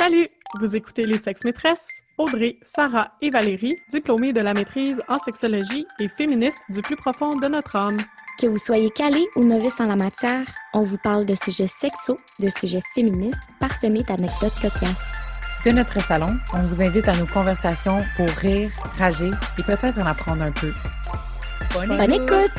Salut! Vous écoutez Les Sexes Maîtresses, Audrey, Sarah et Valérie, diplômées de la maîtrise en sexologie et féministes du plus profond de notre âme. Que vous soyez calé ou novice en la matière, on vous parle de sujets sexos, de sujets féministes, parsemés d'anecdotes cocasses. De notre salon, on vous invite à nos conversations pour rire, rager et peut-être en apprendre un peu. Bonne, écoute!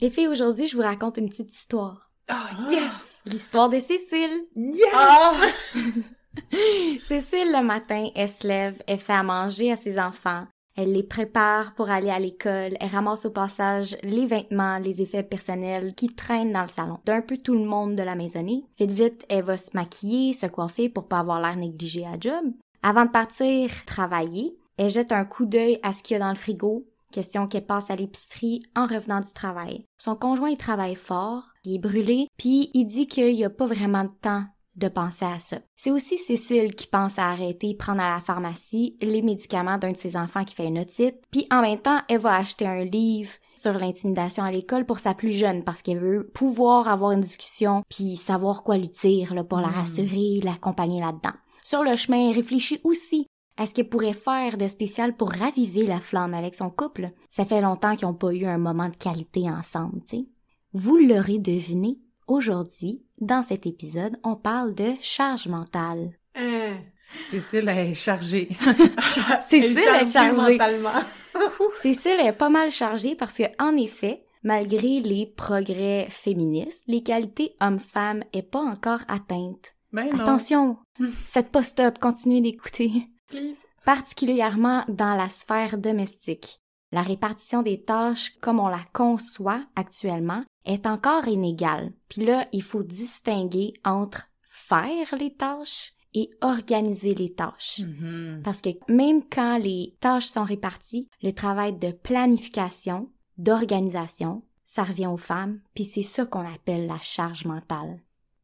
Les filles, aujourd'hui, je vous raconte une petite histoire. Oh, yes! L'histoire de Cécile. Yes! Ah! Cécile, le matin, elle se lève, elle fait à manger à ses enfants, elle les prépare pour aller à l'école, elle ramasse au passage les vêtements, les effets personnels qui traînent dans le salon d'un peu tout le monde de la maisonnée. Vite vite, elle va se maquiller, se coiffer pour pas avoir l'air négligé à job. Avant de partir travailler, elle jette un coup d'œil à ce qu'il y a dans le frigo, question qu'elle passe à l'épicerie en revenant du travail. Son conjoint il travaille fort, il est brûlé, puis il dit qu'il n'y a pas vraiment de temps de penser à ça. C'est aussi Cécile qui pense à arrêter prendre à la pharmacie les médicaments d'un de ses enfants qui fait une otite, puis en même temps, elle va acheter un livre sur l'intimidation à l'école pour sa plus jeune parce qu'elle veut pouvoir avoir une discussion puis savoir quoi lui dire là, pour la rassurer, l'accompagner là-dedans. Sur le chemin, elle réfléchit aussi à ce qu'elle pourrait faire de spécial pour raviver la flamme avec son couple. Ça fait longtemps qu'ils n'ont pas eu un moment de qualité ensemble, tu sais. Vous l'aurez deviné, aujourd'hui, dans cet épisode, on parle de charge mentale. Hein. Cécile est chargée. Cécile est chargée. mentalement. Cécile est pas mal chargée parce que, en effet, malgré les progrès féministes, l'égalité homme-femme est pas encore atteinte. Ben. Attention, faites pas stop, continuez d'écouter. Please. Particulièrement dans la sphère domestique. La répartition des tâches comme on la conçoit actuellement est encore inégale. Puis là, il faut distinguer entre faire les tâches et organiser les tâches. Mhm. Parce que même quand les tâches sont réparties, le travail de planification, d'organisation, ça revient aux femmes, puis c'est ça qu'on appelle la charge mentale.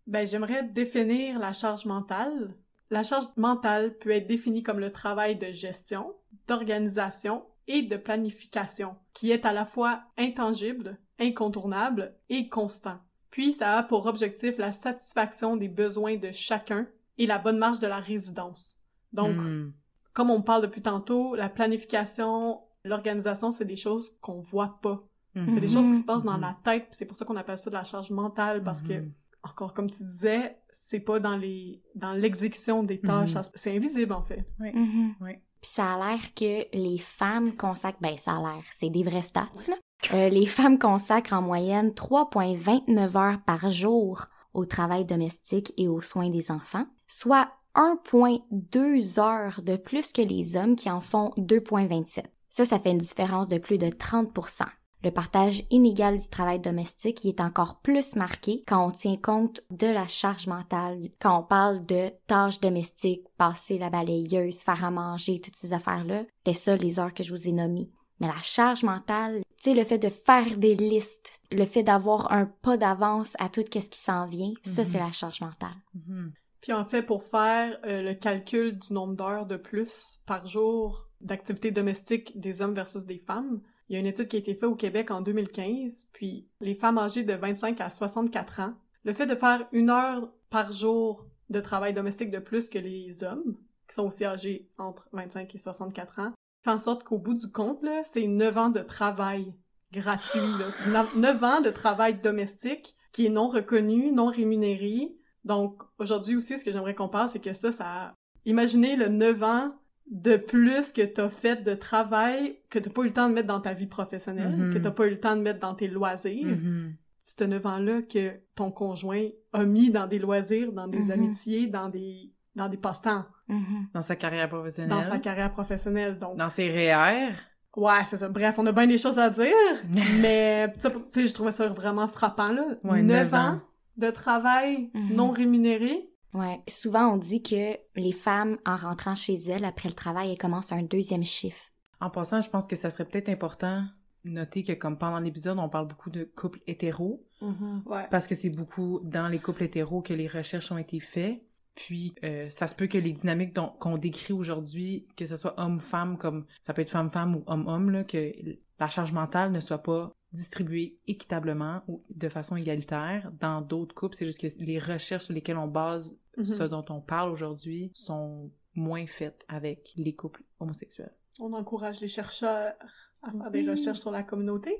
Ben, j'aimerais définir la charge mentale. La charge mentale peut être définie comme le travail de gestion, d'organisation et de planification, qui est à la fois intangible, incontournable et constant. Puis ça a pour objectif la satisfaction des besoins de chacun et la bonne marche de la résidence. Donc, Mhm. comme on parle depuis tantôt, la planification, l'organisation, c'est des choses qu'on voit pas. C'est des Mhm. choses qui se passent dans la tête, c'est pour ça qu'on appelle ça de la charge mentale, parce que. Encore comme tu disais, c'est pas dans les dans l'exécution des tâches, Mhm. c'est invisible en fait. Oui. Puis ça a l'air que les femmes consacrent, ben ça a l'air, c'est des vrais stats, là. Euh, les femmes consacrent en moyenne 3,29 heures par jour au travail domestique et aux soins des enfants, soit 1,2 heures de plus que les hommes qui en font 2,27. Ça, ça fait une différence de plus de 30 le partage inégal du travail domestique il est encore plus marqué quand on tient compte de la charge mentale, quand on parle de tâches domestiques, passer la balayeuse, faire à manger, toutes ces affaires-là. C'est ça les heures que je vous ai nommées. Mais la charge mentale, tu sais, le fait de faire des listes, le fait d'avoir un pas d'avance à tout ce qui s'en vient, ça Mhm. c'est la charge mentale. Mhm. Puis en fait, pour faire euh, le calcul du nombre d'heures de plus par jour d'activité domestique des hommes versus des femmes, il y a une étude qui a été faite au Québec en 2015, puis les femmes âgées de 25 à 64 ans, le fait de faire une heure par jour de travail domestique de plus que les hommes, qui sont aussi âgés entre 25 et 64 ans, fait en sorte qu'au bout du compte, c'est 9 ans de travail gratuit, là. 9 ans de travail domestique qui est non reconnu, non rémunéré, donc, aujourd'hui aussi, ce que j'aimerais qu'on parle, c'est que ça, ça... Imaginez le 9 ans de plus que t'as fait de travail que t'as pas eu le temps de mettre dans ta vie professionnelle, Mhm. que t'as pas eu le temps de mettre dans tes loisirs. Mhm. C'est 9 ans-là que ton conjoint a mis dans des loisirs, dans des Mhm. amitiés, dans des dans des passe-temps, Mhm. Dans sa carrière professionnelle. dans sa carrière professionnelle. Donc, Dans ses REER. ouais, c'est ça. Bref, on a bien des choses à dire, mais tu sais, je trouvais ça vraiment frappant, là. Ouais, 9 neuf ans ans. de travail non rémunéré. Ouais. Souvent, on dit que les femmes, en rentrant chez elles après le travail, elles commencent un deuxième chiffre. En passant, je pense que ça serait peut-être important de noter que comme pendant l'épisode, on parle beaucoup de couples hétéros, Ouais. parce que c'est beaucoup dans les couples hétéros que les recherches ont été faites. Puis euh, ça se peut que les dynamiques dont- qu'on décrit aujourd'hui, que ce soit homme-femme, comme ça peut être femme-femme ou homme-homme, que la charge mentale ne soit pas distribuée équitablement ou de façon égalitaire dans d'autres couples. C'est juste que les recherches sur lesquelles on base Mhm. ce dont on parle aujourd'hui sont moins faites avec les couples homosexuels. On encourage les chercheurs à faire des recherches sur la communauté.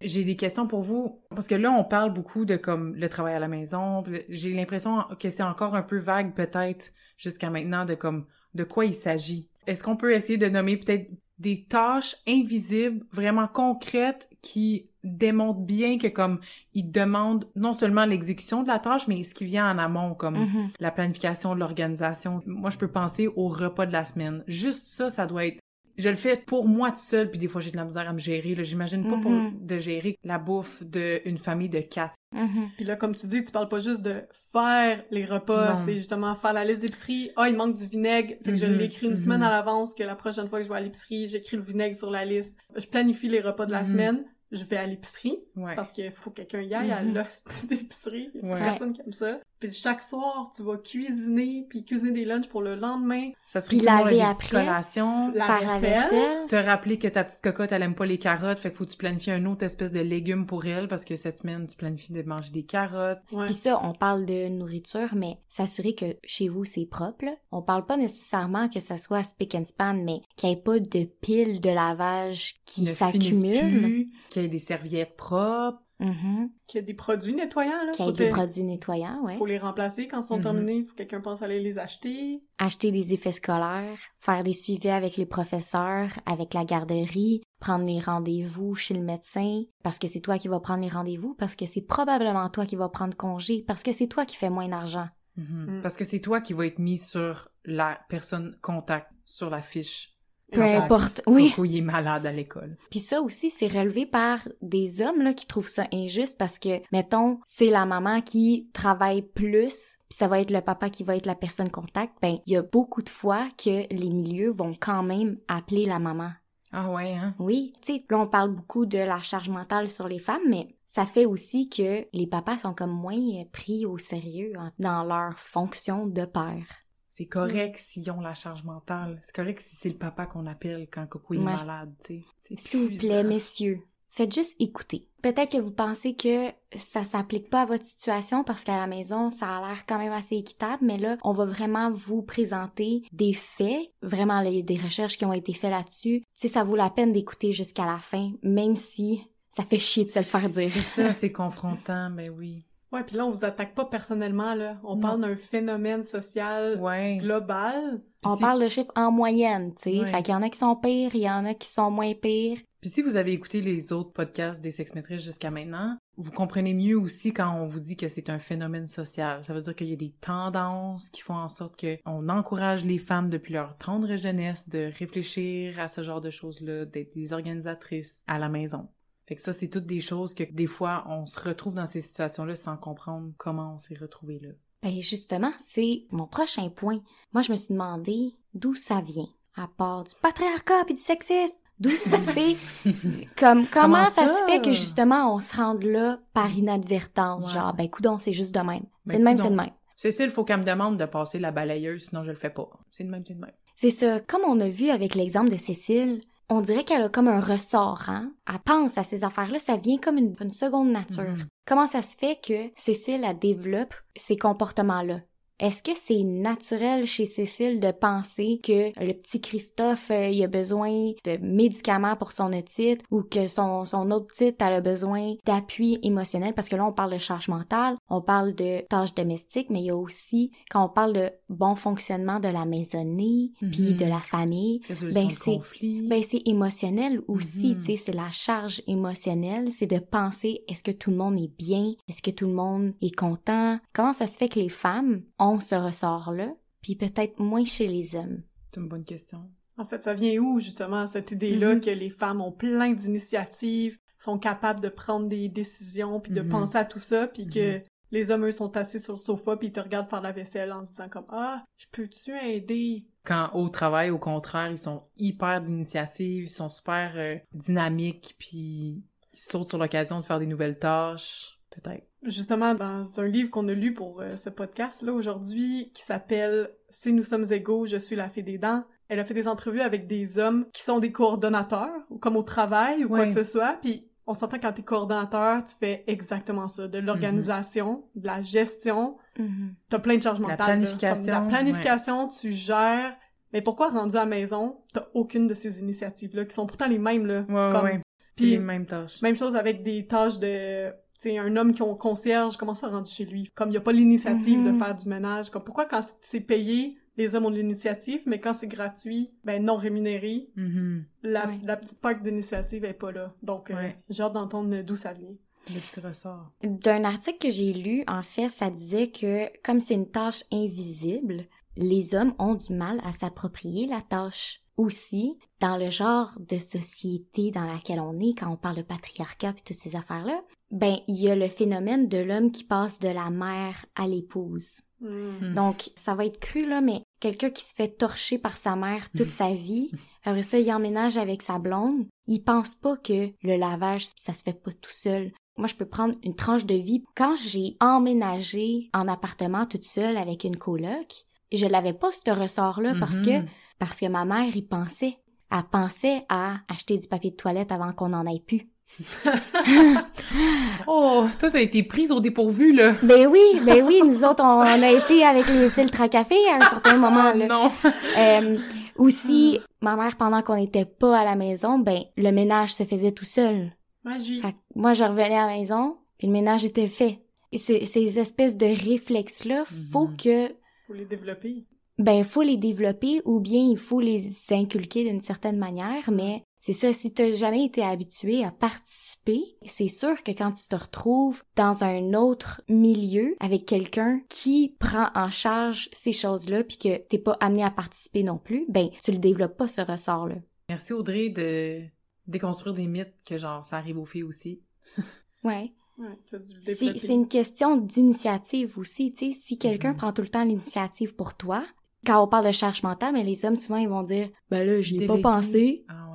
J'ai des questions pour vous parce que là on parle beaucoup de comme le travail à la maison. J'ai l'impression que c'est encore un peu vague peut-être jusqu'à maintenant de comme de quoi il s'agit. Est-ce qu'on peut essayer de nommer peut-être des tâches invisibles vraiment concrètes qui démontrent bien que comme ils demandent non seulement l'exécution de la tâche mais ce qui vient en amont comme Mhm. la planification de l'organisation. Moi, je peux penser au repas de la semaine. Juste ça, ça doit être... Je le fais pour moi tout seul, puis des fois, j'ai de la misère à me gérer. là. J'imagine pas pour Mhm. de gérer la bouffe d'une famille de quatre. Mhm. Puis là, comme tu dis, tu parles pas juste de faire les repas, c'est justement faire la liste d'épicerie. Ah, il manque du vinaigre. Fait que je Mhm, l'écris une semaine à l'avance que la prochaine fois que je vais à l'épicerie, j'écris le vinaigre sur la liste. Je planifie les repas de la semaine. Je vais à l'épicerie Ouais. parce qu'il faut que quelqu'un y aille à l'hostie d'épicerie. Ouais. personne qui aime ça. Puis chaque soir, tu vas cuisiner, puis cuisiner des lunchs pour le lendemain. Ça serait Puis laver des petites après. collations. La Faire la vaisselle. Te rappeler que ta petite cocotte, elle aime pas les carottes, fait que faut que tu planifies un autre espèce de légume pour elle, parce que cette semaine, tu planifies de manger des carottes. Ouais. Puis ça, on parle de nourriture, mais s'assurer que chez vous, c'est propre. là. On parle pas nécessairement que ça soit spick and span, mais qu'il n'y ait pas de piles de lavage qui s'accumulent. qu'il y ait des serviettes propres. Mhm. Qu'il y a des produits nettoyants, là. Qu'il y ait Faut des produits nettoyants, ouais. Faut les remplacer quand ils sont Mhm. terminés. Faut que quelqu'un pense à aller les acheter. Acheter des effets scolaires, faire des suivis avec les professeurs, avec la garderie, prendre les rendez-vous chez le médecin, parce que c'est toi qui vas prendre les rendez-vous, parce que c'est probablement toi qui vas prendre congé, parce que c'est toi qui fais moins d'argent. Mhm. Mm. Parce que c'est toi qui vas être mis sur la personne contact, sur la fiche. Peu importe, oui. Coco, il est malade à l'école. Puis ça aussi, c'est relevé par des hommes là, qui trouvent ça injuste parce que, mettons, c'est la maman qui travaille plus, puis ça va être le papa qui va être la personne contact. Ben, il y a beaucoup de fois que les milieux vont quand même appeler la maman. Ah ouais, hein? Oui, tu sais, là on parle beaucoup de la charge mentale sur les femmes, mais ça fait aussi que les papas sont comme moins pris au sérieux hein, dans leur fonction de père. C'est correct s'ils ont la charge mentale. C'est correct si c'est le papa qu'on appelle quand Coco est Ouais. malade, tu sais. S'il vous plaît, messieurs, faites juste écouter. Peut-être que vous pensez que ça s'applique pas à votre situation parce qu'à la maison, ça a l'air quand même assez équitable, mais là, on va vraiment vous présenter des faits. Vraiment, là, il y a des recherches qui ont été faites là-dessus. Tu sais, ça vaut la peine d'écouter jusqu'à la fin, même si ça fait chier de se le faire dire. C'est ça, c'est confrontant, ben oui. Ouais, puis là, on vous attaque pas personnellement, là. On Non. parle d'un phénomène social Ouais. global. Puis On si- parle de chiffres en moyenne, tu sais. Ouais. Fait qu'il y en a qui sont pires, il y en a qui sont moins pires. Puis si vous avez écouté les autres podcasts des sexmétrices jusqu'à maintenant, vous comprenez mieux aussi quand on vous dit que c'est un phénomène social. Ça veut dire qu'il y a des tendances qui font en sorte que on encourage les femmes depuis leur tendre jeunesse de réfléchir à ce genre de choses-là, d'être des organisatrices à la maison. Fait que ça, c'est toutes des choses que des fois, on se retrouve dans ces situations-là sans comprendre comment on s'est retrouvé là. Ben justement, c'est mon prochain point. Moi, je me suis demandé d'où ça vient, à part du patriarcat et du sexisme. D'où ça, tu comme comment, Comment ça? ça? se fait que justement on se rende là par inadvertance, Ouais. genre ben coudon, c'est juste de même. Ben, c'est de même, coudonc. c'est de même. Cécile, faut qu'elle me demande de passer la balayeuse, sinon je le fais pas. C'est de même, c'est de même. C'est ça. Comme on a vu avec l'exemple de Cécile, on dirait qu'elle a comme un ressort, hein. Elle pense à ces affaires-là, ça vient comme une, une seconde nature. Mhm. Comment ça se fait que Cécile, elle développe ces comportements-là? Est-ce que c'est naturel chez Cécile de penser que le petit Christophe, euh, il a besoin de médicaments pour son otite ou que son, son autre petite, elle a besoin d'appui émotionnel? Parce que là, on parle de charge mentale, on parle de tâches domestiques, mais il y a aussi, quand on parle de bon fonctionnement de la maisonnée, puis Mhm. de la famille, Ben, c'est- ben c'est émotionnel aussi, Mhm. tu sais, c'est la charge émotionnelle, c'est de penser est-ce que tout le monde est bien, est-ce que tout le monde est content, comment ça se fait que les femmes ont ce ressort-là, puis peut-être moins chez les hommes. C'est une bonne question. En fait, ça vient où, justement, cette idée-là Mhm. que les femmes ont plein d'initiatives, sont capables de prendre des décisions, puis de Mhm. penser à tout ça, puis que les hommes, eux, sont assis sur le sofa, puis ils te regardent faire la vaisselle en se disant comme « Ah, je peux-tu aider? Quand au travail, au contraire, ils sont hyper d'initiative, ils sont super euh, dynamiques, puis ils sautent sur l'occasion de faire des nouvelles tâches. Peut-être. Justement, dans un livre qu'on a lu pour euh, ce podcast-là aujourd'hui, qui s'appelle Si nous sommes égaux, je suis la fée des dents, elle a fait des entrevues avec des hommes qui sont des coordonnateurs, ou comme au travail, ou quoi que ce soit, puis on s'entend quand t'es coordonnateur, tu fais exactement ça, de l'organisation, de la gestion, Mhm. t'as plein de charges La mentales. là. planification, Comme la planification, tu gères, mais pourquoi rendu à la maison, t'as aucune de ces initiatives-là, qui sont pourtant les mêmes, là. Ouais, Comme- Puis, les mêmes tâches. même chose avec des tâches de... Tu sais, un homme qui ont concierge, comment ça rendu chez lui? Comme il n'y a pas l'initiative de Mhm. faire du ménage. Comme pourquoi quand c'est payé, les hommes ont de l'initiative, mais quand c'est gratuit, ben non rémunéré, Mhm. la, Ouais. la petite part d'initiative est pas là. Donc, euh, Ouais. j'ai hâte d'entendre d'où ça vient. Le petit ressort. D'un article que j'ai lu, en fait, ça disait que comme c'est une tâche invisible, les hommes ont du mal à s'approprier la tâche. Aussi, dans le genre de société dans laquelle on est, quand on parle de patriarcat et toutes ces affaires-là, ben, il y a le phénomène de l'homme qui passe de la mère à l'épouse. Hmm. Mm. Donc, ça va être cru, là, mais quelqu'un qui se fait torcher par sa mère toute sa vie, après ça, il emménage avec sa blonde, il pense pas que le lavage, ça se fait pas tout seul. Moi, je peux prendre une tranche de vie. Quand j'ai emménagé en appartement toute seule avec une coloc, je l'avais pas ce ressort-là parce que, Mhm. parce que ma mère y pensait. Elle pensait à acheter du papier de toilette avant qu'on en ait plus. Oh, toi, t'as été prise au dépourvu, là. Ben oui, ben oui, nous autres, on, on a été avec les filtres à café à un certain moment, là. non. Euh, aussi, ma mère, pendant qu'on n'était pas à la maison, ben, le ménage se faisait tout seul. Magie. Fait moi, je revenais à la maison, puis le ménage était fait. Et ces, ces espèces de réflexes-là, faut Mhm. que, Faut les développer. ben, faut les développer ou bien il faut les inculquer d'une certaine manière, mais c'est ça, si t'as jamais été habitué à participer, c'est sûr que quand tu te retrouves dans un autre milieu avec quelqu'un qui prend en charge ces choses-là puis que t'es pas amené à participer non plus, ben, tu le développes pas ce ressort-là. Merci, Audrey, de déconstruire des mythes que, genre, ça arrive aux filles aussi. Ouais. C'est une question d'initiative aussi, tu sais. Si quelqu'un Mhm. prend tout le temps l'initiative pour toi, quand on parle de charge mentale, mais les hommes, souvent, ils vont dire, ben là, j'y ai pas pensé, Ah.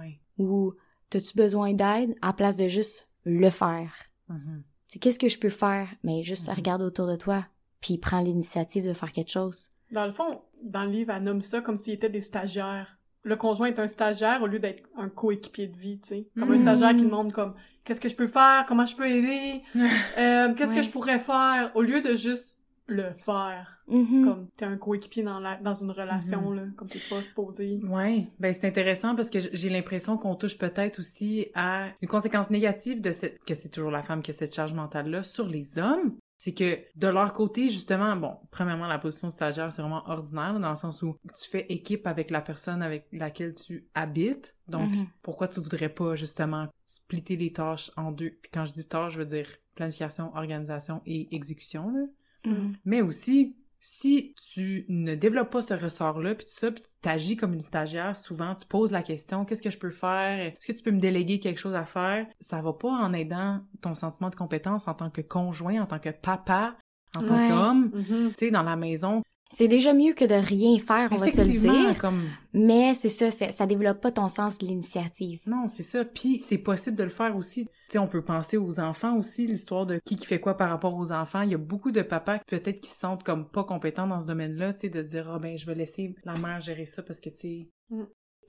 Ou t'as-tu besoin d'aide, à place de juste le faire? Mhm. C'est qu'est-ce que je peux faire? Mais juste Mhm. regarde autour de toi, puis prends l'initiative de faire quelque chose. Dans le fond, dans le livre, elle nomme ça comme s'ils étaient des stagiaires. Le conjoint est un stagiaire au lieu d'être un coéquipier de vie, tu sais. Comme un Mm. stagiaire qui demande comme qu'est-ce que je peux faire, comment je peux aider, euh, qu'est-ce que je pourrais faire, au lieu de juste le faire. Mhm. Comme t'es un coéquipier dans la dans une relation là, comme t'es pas supposé. Ouais, ben c'est intéressant parce que j'ai l'impression qu'on touche peut-être aussi à une conséquence négative de cette que c'est toujours la femme qui a cette charge mentale là sur les hommes. C'est que de leur côté justement, bon, premièrement la position de stagiaire c'est vraiment ordinaire dans le sens où tu fais équipe avec la personne avec laquelle tu habites. Donc Mhm. pourquoi tu voudrais pas justement splitter les tâches en deux? Puis quand je dis tâches, je veux dire planification, organisation et exécution là. Mhm. Mais aussi, si tu ne développes pas ce ressort-là, puis tout ça, puis tu t'agis comme une stagiaire, souvent tu poses la question qu'est-ce que je peux faire? Est-ce que tu peux me déléguer quelque chose à faire? Ça va pas en aidant ton sentiment de compétence en tant que conjoint, en tant que papa, en tant qu'homme. Mhm. Tu sais, dans la maison, C'est déjà mieux que de rien faire, on va se le dire. comme Mais c'est ça, ça développe pas ton sens de l'initiative. non, c'est ça. Puis c'est possible de le faire aussi. Tu sais, on peut penser aux enfants aussi, l'histoire de qui qui fait quoi par rapport aux enfants. Il y a beaucoup de papas peut-être qui se sentent comme pas compétents dans ce domaine-là, tu sais, de dire ah ben je vais laisser la mère gérer ça parce que tu sais.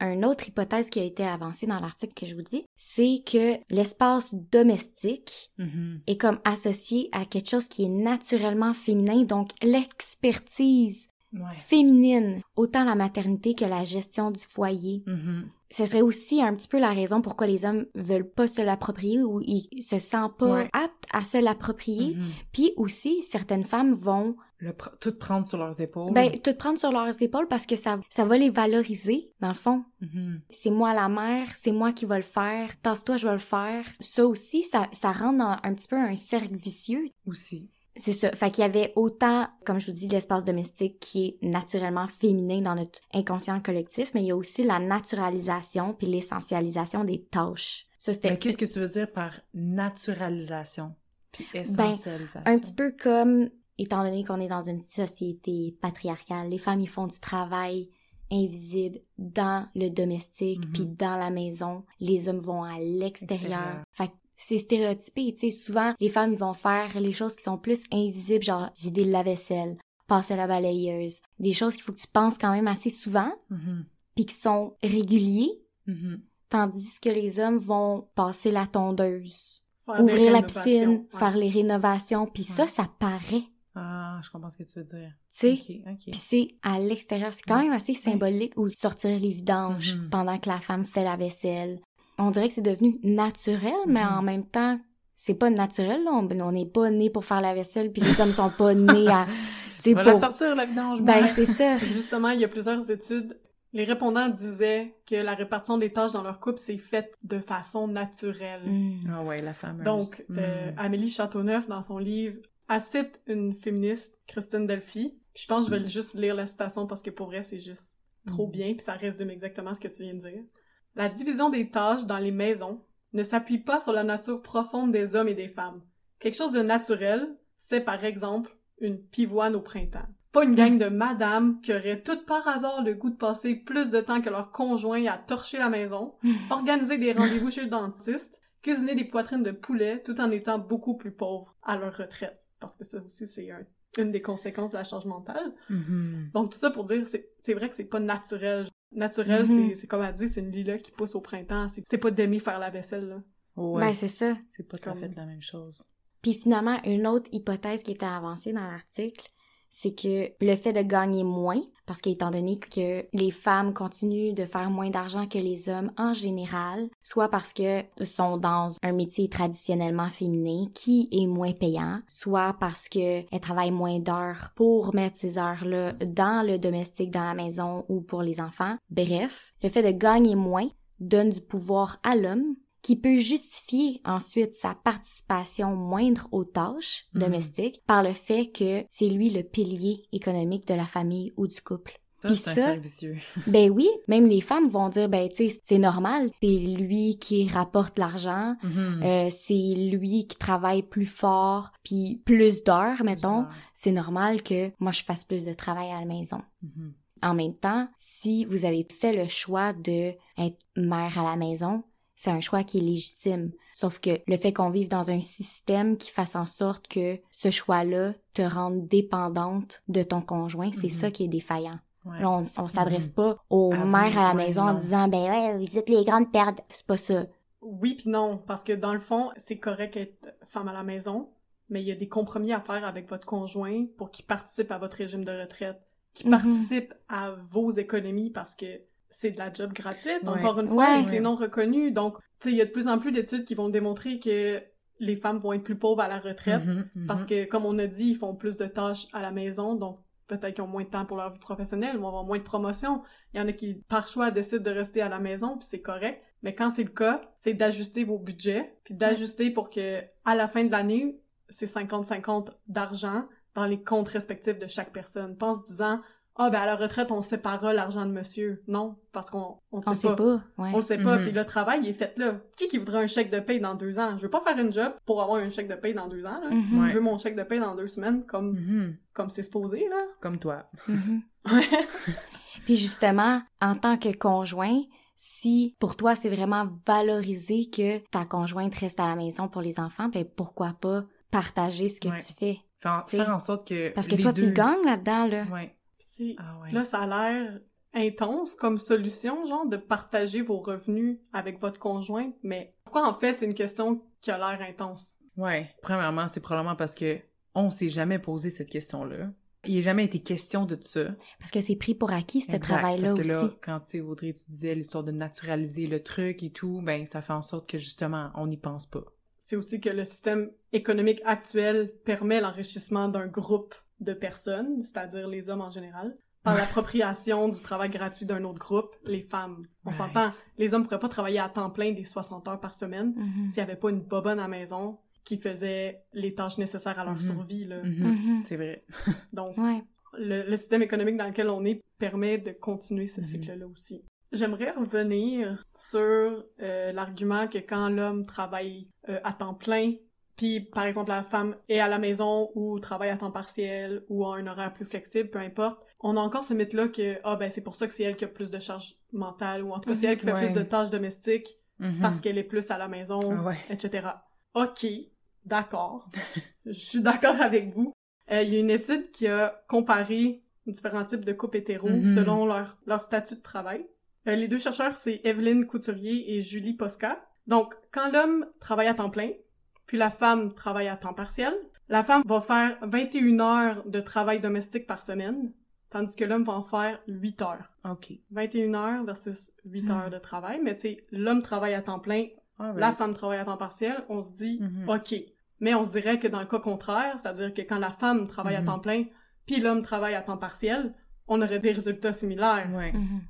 Une autre hypothèse qui a été avancée dans l'article que je vous dis, c'est que l'espace domestique Mhm. est comme associé à quelque chose qui est naturellement féminin, donc l'expertise Ouais. féminine, autant la maternité que la gestion du foyer. Mhm. Ce serait aussi un petit peu la raison pourquoi les hommes veulent pas se l'approprier ou ils se sentent pas Ouais. aptes à se l'approprier. Mhm. Puis aussi, certaines femmes vont Le pr- tout prendre sur leurs épaules. ben, tout prendre sur leurs épaules parce que ça, ça va les valoriser, dans le fond. Mhm. c'est moi la mère, c'est moi qui va le faire, tasse-toi, je vais le faire. Ça aussi, ça, ça dans un petit peu un cercle vicieux. Aussi. C'est ça. Fait qu'il y avait autant, comme je vous dis, l'espace domestique qui est naturellement féminin dans notre inconscient collectif, mais il y a aussi la naturalisation puis l'essentialisation des tâches. Ça, c'était Mais qu'est-ce que tu veux dire par naturalisation? Puis essentialisation? un petit peu comme, étant donné qu'on est dans une société patriarcale, les femmes, ils font du travail invisible dans le domestique Mhm. puis dans la maison. Les hommes vont à l'extérieur. Extérieur. Fait c'est stéréotypé, tu sais, souvent les femmes vont faire les choses qui sont plus invisibles, genre vider le lave-vaisselle, passer la balayeuse, des choses qu'il faut que tu penses quand même assez souvent, Mhm. puis qui sont réguliers, Mhm. tandis que les hommes vont passer la tondeuse, Faire ouvrir la piscine, ouais. faire les rénovations, puis ça, Ouais. ça paraît, Ah, je comprends ce que tu veux dire. tu sais. Puis c'est à l'extérieur, c'est quand même assez symbolique ou sortir les vidanges Mhm. pendant que la femme fait la vaisselle. On dirait que c'est devenu naturel, mais Mhm. en même temps, c'est pas naturel. là. On n'est pas né pour faire la vaisselle, puis les hommes sont pas nés à, la sortir, la vidange. Ben c'est ça. Justement, il y a plusieurs études. Les répondants disaient que la répartition des tâches dans leur couple s'est faite de façon naturelle. Mm. Ah ouais, la fameuse. Donc, euh, Amélie Châteauneuf, dans son livre, cite une féministe, Christine Delphi. Puis je pense que je vais juste lire la citation parce que pour vrai, c'est juste trop bien, puis ça résume exactement ce que tu viens de dire. La division des tâches dans les maisons ne s'appuie pas sur la nature profonde des hommes et des femmes. Quelque chose de naturel, c'est par exemple une pivoine au printemps. Pas une gang de madames qui auraient toutes par hasard le goût de passer plus de temps que leur conjoint à torcher la maison, organiser des rendez-vous chez le dentiste, cuisiner des poitrines de poulet tout en étant beaucoup plus pauvres à leur retraite. Parce que ça aussi, c'est un- une des conséquences de la charge mentale. Mhm. Donc tout ça pour dire, c'est c'est vrai que c'est pas naturel. Naturel, Mhm. c'est c'est comme elle dit, c'est une lilas qui pousse au printemps. C'est c'est pas d'aimer faire la vaisselle, là. Ouais. Ben c'est ça. c'est pas tout à fait la même chose. Puis finalement, une autre hypothèse qui était avancée dans l'article, c'est que le fait de gagner moins, parce qu'étant donné que les femmes continuent de faire moins d'argent que les hommes en général, soit parce que sont dans un métier traditionnellement féminin qui est moins payant, soit parce que elles travaillent moins d'heures pour mettre ces heures-là dans le domestique, dans la maison ou pour les enfants. Bref, le fait de gagner moins donne du pouvoir à l'homme qui peut justifier ensuite sa participation moindre aux tâches Mhm. domestiques par le fait que c'est lui le pilier économique de la famille ou du couple. Puis ça-. Ben oui, même les femmes vont dire ben tu sais c'est normal, c'est lui qui rapporte l'argent, Mhm. euh, c'est lui qui travaille plus fort puis plus d'heures mettons, c'est normal que moi je fasse plus de travail à la maison. Mhm. En même temps, si vous avez fait le choix de être mère à la maison, c'est un choix qui est légitime. Sauf que le fait qu'on vive dans un système qui fasse en sorte que ce choix-là te rende dépendante de ton conjoint, c'est Mhm. ça qui est défaillant. Ouais. Là, on, on s'adresse Mhm. pas aux À mères à la ouais, maison en disant ben ouais, vous êtes les grandes pertes. C'est pas ça. Oui puis non, parce que dans le fond, c'est correct être femme à la maison, mais il y a des compromis à faire avec votre conjoint pour qu'il participe à votre régime de retraite, qu'il Mhm. participe à vos économies parce que c'est de la job gratuite, Ouais. encore une fois, Ouais. c'est non reconnu. Donc, tu sais, il y a de plus en plus d'études qui vont démontrer que les femmes vont être plus pauvres à la retraite Mhm, mhm. parce que, comme on a dit, ils font plus de tâches à la maison, donc peut-être qu'ils ont moins de temps pour leur vie professionnelle, ils vont avoir moins de promotion. Il y en a qui, par choix, décident de rester à la maison, puis c'est correct. Mais quand c'est le cas, c'est d'ajuster vos budgets, puis d'ajuster pour que, à la fin de l'année, c'est 50-50 d'argent dans les comptes respectifs de chaque personne. Pas en se disant, ah, ben à la retraite, on séparera l'argent de monsieur. Non, parce qu'on on le On sait sait pas. Ouais. on le sait pas, Mhm. puis le travail il est fait là. Qui qui voudrait un chèque de paye dans deux ans? Je veux pas faire une job pour avoir un chèque de paye dans deux ans, là. Mhm. Ouais. Je veux mon chèque de paye dans deux semaines, comme Mhm. comme c'est supposé, là. Comme toi. Puis justement, en tant que conjoint, si pour toi c'est vraiment valorisé que ta conjointe reste à la maison pour les enfants, ben pourquoi pas partager ce que Ouais. tu fais? Faire, en sorte que. Parce que les toi deux... tu gagnes là-dedans, là. Ouais. Ah ouais. là, ça a l'air intense comme solution, genre, de partager vos revenus avec votre conjointe, mais pourquoi en fait c'est une question qui a l'air intense? Ouais. Premièrement, c'est probablement parce que on s'est jamais posé cette question-là. Il n'a jamais été question de ça. Parce que c'est pris pour acquis, ce travail-là Parce que aussi. là, quand tu sais, Audrey, tu disais l'histoire de naturaliser le truc et tout, ben ça fait en sorte que justement, on n'y pense pas. C'est aussi que le système économique actuel permet l'enrichissement d'un groupe de personnes, c'est-à-dire les hommes en général, par l'appropriation du travail gratuit d'un autre groupe, les femmes. On Right. s'entend, les hommes pourraient pas travailler à temps plein des 60 heures par semaine Mhm. s'il y avait pas une bobonne à la maison qui faisait les tâches nécessaires à leur Mhm. survie, là. Mhm. Mhm. C'est vrai. Donc, Ouais. le, le système économique dans lequel on est permet de continuer ce cycle-là aussi. J'aimerais revenir sur euh, l'argument que quand l'homme travaille euh, à temps plein, puis par exemple la femme est à la maison ou travaille à temps partiel ou a un horaire plus flexible, peu importe, on a encore ce mythe-là que ah ben c'est pour ça que c'est elle qui a plus de charge mentale ou en tout cas c'est elle qui fait Ouais. plus de tâches domestiques Mhm. parce qu'elle est plus à la maison, Ah ouais. etc. OK, d'accord. Je suis d'accord avec vous. Euh, Il y a une étude qui a comparé différents types de couples hétéros Mhm. selon leur, leur statut de travail. Euh, les deux chercheurs, c'est Evelyne Couturier et Julie Posca. Donc, quand l'homme travaille à temps plein, puis la femme travaille à temps partiel, la femme va faire 21 heures de travail domestique par semaine, tandis que l'homme va en faire 8 heures. OK. 21 heures versus 8 Hmm. heures de travail, mais tu sais, l'homme travaille à temps plein, Alright. la femme travaille à temps partiel, on se dit Mhm. OK. Mais on se dirait que dans le cas contraire, c'est-à-dire que quand la femme travaille Mhm. à temps plein, puis l'homme travaille à temps partiel, on aurait des résultats similaires. Ouais. Mhm.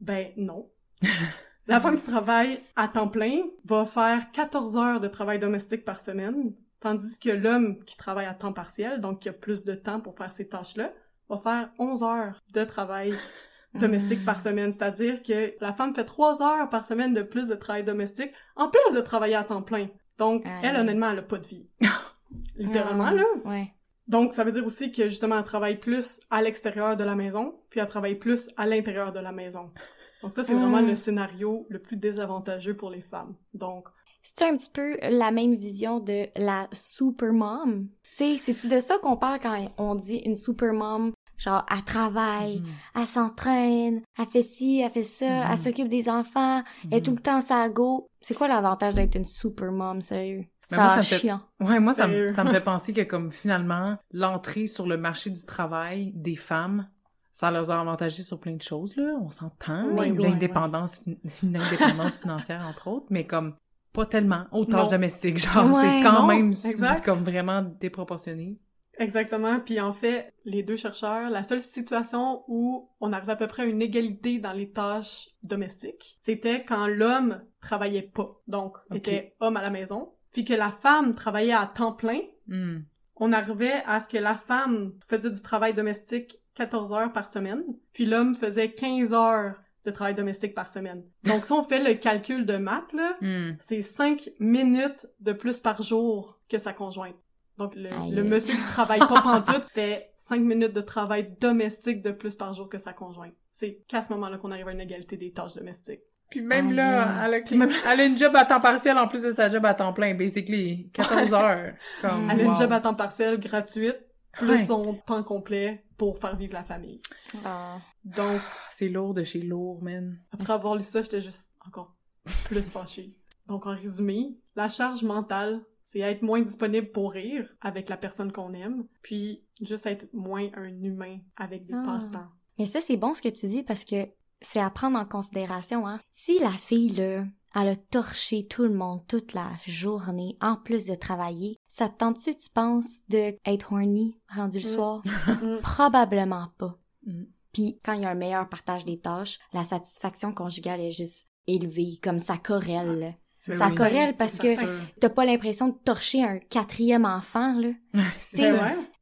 Ben non. la femme qui travaille à temps plein va faire 14 heures de travail domestique par semaine, tandis que l'homme qui travaille à temps partiel, donc qui a plus de temps pour faire ces tâches-là, va faire 11 heures de travail domestique par semaine. C'est-à-dire que la femme fait 3 heures par semaine de plus de travail domestique, en plus de travailler à temps plein. Donc, elle, honnêtement, elle a pas de vie. Littéralement, Ah, là. Ouais. Donc, ça veut dire aussi que, justement, elle travaille plus à l'extérieur de la maison, puis elle travaille plus à l'intérieur de la maison. Donc ça, c'est vraiment le scénario le plus désavantageux pour les femmes. Donc, C'est un petit peu la même vision de la super mom. Tu sais, c'est-tu de ça qu'on parle quand on dit une super mom? Genre, elle travaille, Mhm. elle s'entraîne, elle fait ci, elle fait ça, Mhm. elle s'occupe des enfants, elle est tout le temps ça go. C'est quoi l'avantage d'être une super mom, sérieux? Mais ça moi, ça me fait- chiant. Ouais, moi, ça me, ça me fait penser que comme finalement, l'entrée sur le marché du travail des femmes, ça leur a avantagé sur plein de choses, là. On s'entend. Oui, oui, L'indépendance, une indépendance financière, entre autres, mais comme pas tellement aux tâches Non. domestiques. Genre, Ouais. c'est quand Non, même exact. comme vraiment déproportionné. exactement. Puis en fait, les deux chercheurs, la seule situation où on arrivait à peu près à une égalité dans les tâches domestiques, c'était quand l'homme travaillait pas. Donc, Ok. était homme à la maison. Puis que la femme travaillait à temps plein, Hmm. on arrivait à ce que la femme faisait du travail domestique 14 heures par semaine, puis l'homme faisait 15 heures de travail domestique par semaine. Donc, si on fait le calcul de maths, là, Hmm. c'est 5 minutes de plus par jour que sa conjointe. Donc, le, monsieur qui travaille pas pantoute fait 5 minutes de travail domestique de plus par jour que sa conjointe. C'est qu'à ce moment-là qu'on arrive à une égalité des tâches domestiques. Puis même Aïe. là, elle a, Puis même- elle a une job à temps partiel en plus de sa job à temps plein, basically. 14 heures. Comme, Elle a une wow. job à temps partiel gratuite, plus Ouais. son temps complet pour faire vivre la famille. Ah. Donc, C'est lourd de chez lourd, man. Après avoir lu ça, j'étais juste encore plus fâchée. Donc, en résumé, la charge mentale, c'est être moins disponible pour rire avec la personne qu'on aime, puis juste être moins un humain avec des Ah. passe-temps. Mais ça, c'est bon ce que tu dis parce que c'est à prendre en considération, hein. Si la fille, là, elle a torché tout le monde toute la journée, en plus de travailler, ça te tente-tu, tu penses, de être horny rendu le Mm. soir? Mm. Probablement pas. Mm. Puis quand il y a un meilleur partage des tâches, la satisfaction conjugale est juste élevée, comme ça corrèle. là. C'est Ça oui. corrèle parce que t'as pas l'impression de torcher un quatrième enfant, là. C'est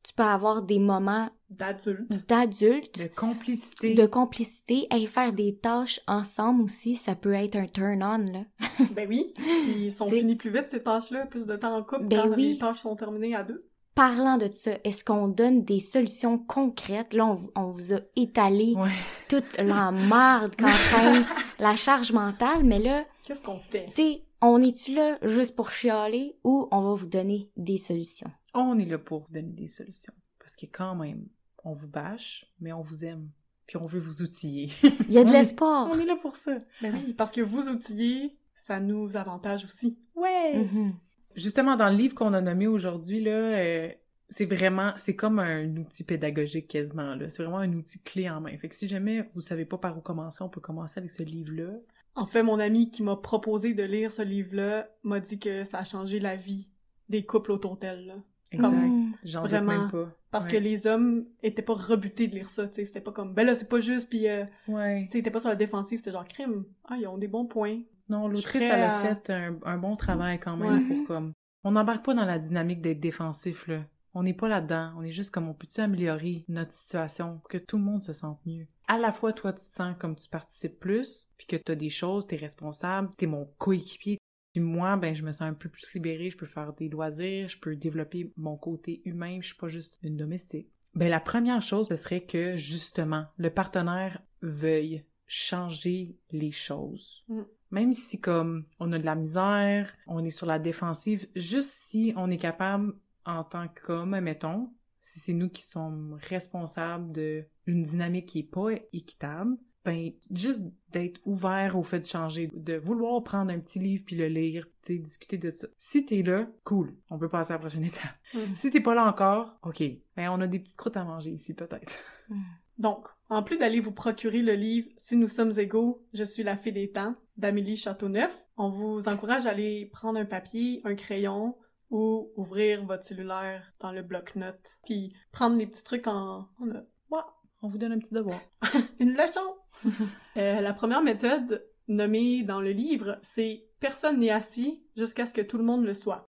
Tu peux avoir des moments d'adulte. d'adultes De complicité. de complicité et faire des tâches ensemble aussi, ça peut être un turn-on, là. ben oui, ils sont finis plus vite, ces tâches-là, plus de temps en couple Ben quand oui. les tâches sont terminées à deux. Parlant de ça, est-ce qu'on donne des solutions concrètes? Là, on, vous- on vous a étalé Ouais. toute la merde qu'entraîne la charge mentale, mais là, Qu'est-ce qu'on fait? tu sais, on est-tu là juste pour chialer ou on va vous donner des solutions? On est là pour vous donner des solutions. Parce que quand même, on vous bâche, mais on vous aime. Puis on veut vous outiller. Il y a de l'espoir! on est là pour ça. Ben oui, parce que vous outiller, ça nous avantage aussi. Ouais. Mhm. Justement, dans le livre qu'on a nommé aujourd'hui, là, euh, c'est vraiment, c'est comme un outil pédagogique quasiment, là. C'est vraiment un outil clé en main. Fait que si jamais vous savez pas par où commencer, on peut commencer avec ce livre-là. En fait, mon ami qui m'a proposé de lire ce livre-là m'a dit que ça a changé la vie des couples autour d'elle. Exact. J'en doute Vraiment. même pas. Parce Ouais. que les hommes étaient pas rebutés de lire ça, tu sais. C'était pas comme, ben là, c'est pas juste, puis euh, Ouais. tu sais, pas sur la défensive, c'était genre crime. Ah, ils ont des bons points. Non, l'autrice, elle a fait un, un bon travail quand même Ouais. pour comme... On n'embarque pas dans la dynamique d'être défensif, là. On n'est pas là-dedans. On est juste comme, on peut-tu améliorer notre situation pour que tout le monde se sente mieux? À la fois, toi, tu te sens comme tu participes plus, puis que t'as des choses, t'es responsable, t'es mon coéquipier. Puis moi, ben, je me sens un peu plus libérée, je peux faire des loisirs, je peux développer mon côté humain, je suis pas juste une domestique. Ben, la première chose, ce serait que, justement, le partenaire veuille changer les choses. Mm. Même si comme on a de la misère, on est sur la défensive, juste si on est capable en tant qu'homme, admettons, si c'est nous qui sommes responsables de une dynamique qui est pas équitable, ben juste d'être ouvert au fait de changer, de vouloir prendre un petit livre puis le lire, tu discuter de ça. Si t'es là, cool, on peut passer à la prochaine étape. Mm. Si t'es pas là encore, ok, ben on a des petites croûtes à manger ici peut-être. Donc, en plus d'aller vous procurer le livre Si nous sommes égaux, je suis la fée des temps d'Amélie Châteauneuf, on vous encourage à aller prendre un papier, un crayon ou ouvrir votre cellulaire dans le bloc-notes, puis prendre les petits trucs en. On vous donne un petit devoir. Une leçon! Euh, la première méthode nommée dans le livre, c'est personne n'est assis jusqu'à ce que tout le monde le soit.